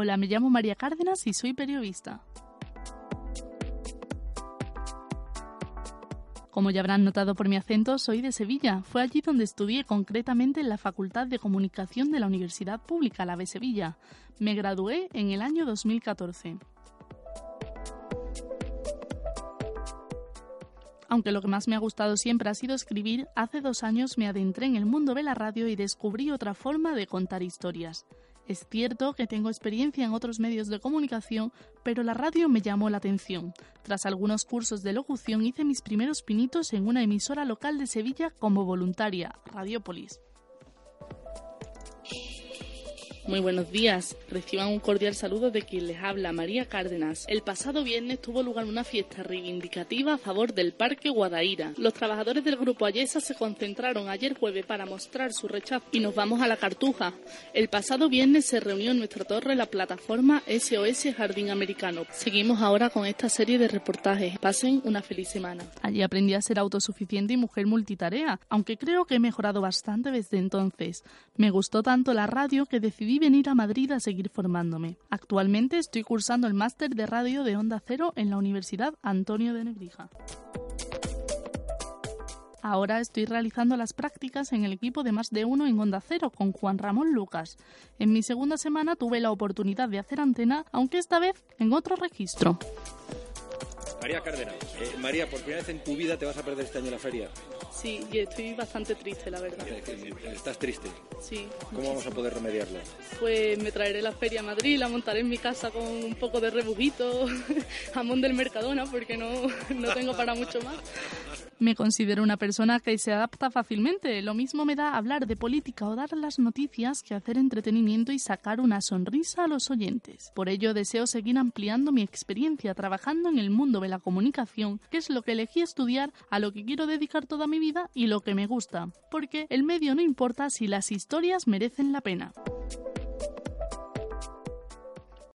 Hola, me llamo María Cárdenas y soy periodista. Como ya habrán notado por mi acento, soy de Sevilla. Fue allí donde estudié concretamente en la Facultad de Comunicación de la Universidad Pública, la de Sevilla. Me gradué en el año 2014. Aunque lo que más me ha gustado siempre ha sido escribir, hace dos años me adentré en el mundo de la radio y descubrí otra forma de contar historias. Es cierto que tengo experiencia en otros medios de comunicación, pero la radio me llamó la atención. Tras algunos cursos de locución hice mis primeros pinitos en una emisora local de Sevilla como voluntaria, Radiopolis. Muy buenos días. Reciban un cordial saludo de quien les habla, María Cárdenas. El pasado viernes tuvo lugar una fiesta reivindicativa a favor del Parque Guadaira. Los trabajadores del Grupo Ayesa se concentraron ayer jueves para mostrar su rechazo y nos vamos a la Cartuja. El pasado viernes se reunió en nuestra torre la plataforma SOS Jardín Americano. Seguimos ahora con esta serie de reportajes. Pasen una feliz semana. Allí aprendí a ser autosuficiente y mujer multitarea, aunque creo que he mejorado bastante desde entonces. Me gustó tanto la radio que decidí venir a Madrid a seguir formándome. Actualmente estoy cursando el máster de radio de Onda Cero en la Universidad Antonio de Nebrija. Ahora estoy realizando las prácticas en el equipo de más de uno en Onda Cero con Juan Ramón Lucas. En mi segunda semana tuve la oportunidad de hacer antena, aunque esta vez en otro registro. María Cárdenas, eh, María, por primera vez en tu vida te vas a perder este año la feria. Sí, y estoy bastante triste, la verdad. ¿Estás triste? Sí. ¿Cómo vamos a poder remediarlo? Pues me traeré la feria a Madrid, la montaré en mi casa con un poco de rebujito, jamón del Mercadona, porque no, no tengo para mucho más. Me considero una persona que se adapta fácilmente. Lo mismo me da hablar de política o dar las noticias que hacer entretenimiento y sacar una sonrisa a los oyentes. Por ello deseo seguir ampliando mi experiencia trabajando en el mundo de comunicación, que es lo que elegí estudiar, a lo que quiero dedicar toda mi vida y lo que me gusta. Porque el medio no importa si las historias merecen la pena.